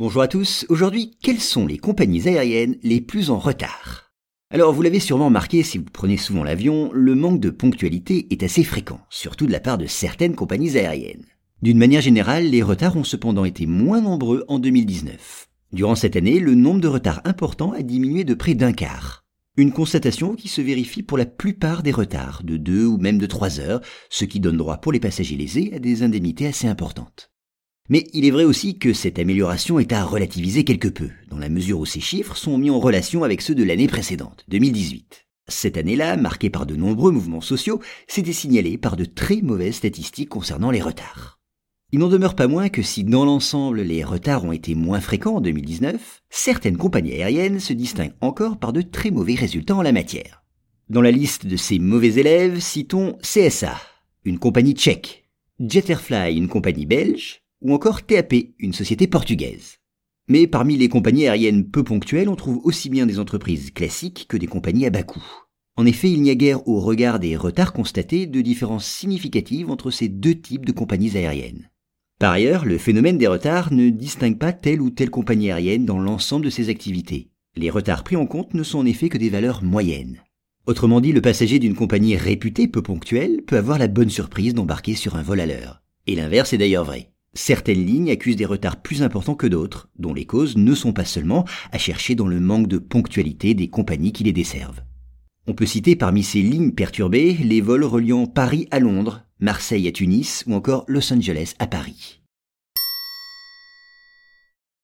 Bonjour à tous. Aujourd'hui, quelles sont les compagnies aériennes les plus en retard? Alors, vous l'avez sûrement remarqué si vous prenez souvent l'avion, le manque de ponctualité est assez fréquent, surtout de la part de certaines compagnies aériennes. D'une manière générale, les retards ont cependant été moins nombreux en 2019. Durant cette année, le nombre de retards importants a diminué de près d'un quart. Une constatation qui se vérifie pour la plupart des retards, de deux ou même de trois heures, ce qui donne droit pour les passagers lésés à des indemnités assez importantes. Mais il est vrai aussi que cette amélioration est à relativiser quelque peu, dans la mesure où ces chiffres sont mis en relation avec ceux de l'année précédente, 2018. Cette année-là, marquée par de nombreux mouvements sociaux, s'était signalée par de très mauvaises statistiques concernant les retards. Il n'en demeure pas moins que si dans l'ensemble les retards ont été moins fréquents en 2019, certaines compagnies aériennes se distinguent encore par de très mauvais résultats en la matière. Dans la liste de ces mauvais élèves, citons CSA, une compagnie tchèque, Jetterfly, une compagnie belge, ou encore TAP, une société portugaise. Mais parmi les compagnies aériennes peu ponctuelles, on trouve aussi bien des entreprises classiques que des compagnies à bas coût. En effet, il n'y a guère au regard des retards constatés de différences significatives entre ces deux types de compagnies aériennes. Par ailleurs, le phénomène des retards ne distingue pas telle ou telle compagnie aérienne dans l'ensemble de ses activités. Les retards pris en compte ne sont en effet que des valeurs moyennes. Autrement dit, le passager d'une compagnie réputée peu ponctuelle peut avoir la bonne surprise d'embarquer sur un vol à l'heure. Et l'inverse est d'ailleurs vrai. Certaines lignes accusent des retards plus importants que d'autres, dont les causes ne sont pas seulement à chercher dans le manque de ponctualité des compagnies qui les desservent. On peut citer parmi ces lignes perturbées les vols reliant Paris à Londres, Marseille à Tunis ou encore Los Angeles à Paris.